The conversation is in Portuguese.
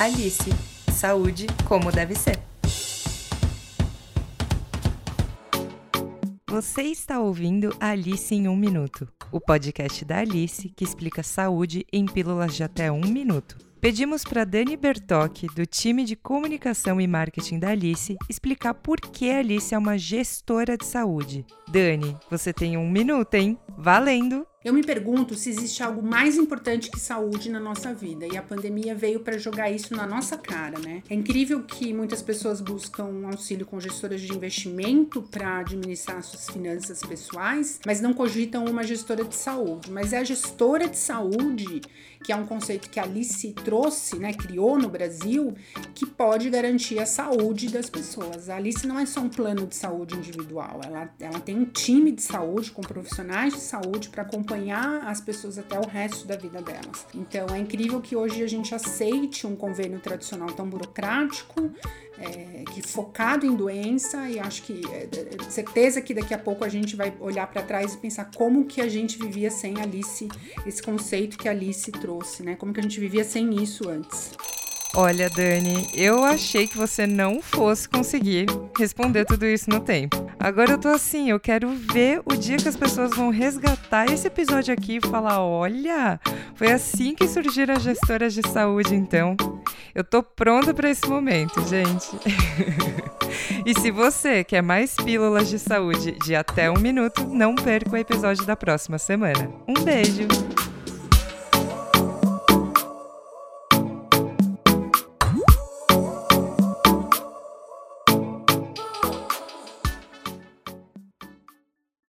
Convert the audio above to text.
Alice, saúde como deve ser. Você está ouvindo Alice em um Minuto, o podcast da Alice que explica saúde em pílulas de até um minuto. Pedimos para Dani Bertocchi, do time de comunicação e marketing da Alice, explicar por que a Alice é uma gestora de saúde. Dani, você tem um minuto, hein? Valendo! Eu me pergunto se existe algo mais importante que saúde na nossa vida e a pandemia veio para jogar isso na nossa cara, né? É incrível que muitas pessoas buscam um auxílio com gestoras de investimento para administrar suas finanças pessoais, mas não cogitam uma gestora de saúde. Mas é a gestora de saúde, que é um conceito que a Alice trouxe, né, criou no Brasil, que pode garantir a saúde das pessoas. A Alice não é só um plano de saúde individual, ela, ela tem um time de saúde com profissionais de saúde para acompanhar acompanhar as pessoas até o resto da vida delas. Então é incrível que hoje a gente aceite um convênio tradicional tão burocrático, é, que focado em doença e acho que é, certeza que daqui a pouco a gente vai olhar para trás e pensar como que a gente vivia sem Alice, esse conceito que a Alice trouxe, né? Como que a gente vivia sem isso antes. Olha, Dani, eu achei que você não fosse conseguir responder tudo isso no tempo. Agora eu tô assim, eu quero ver o dia que as pessoas vão resgatar esse episódio aqui e falar: olha, foi assim que surgiram as gestoras de saúde, então. Eu tô pronta para esse momento, gente. e se você quer mais pílulas de saúde de até um minuto, não perca o episódio da próxima semana. Um beijo!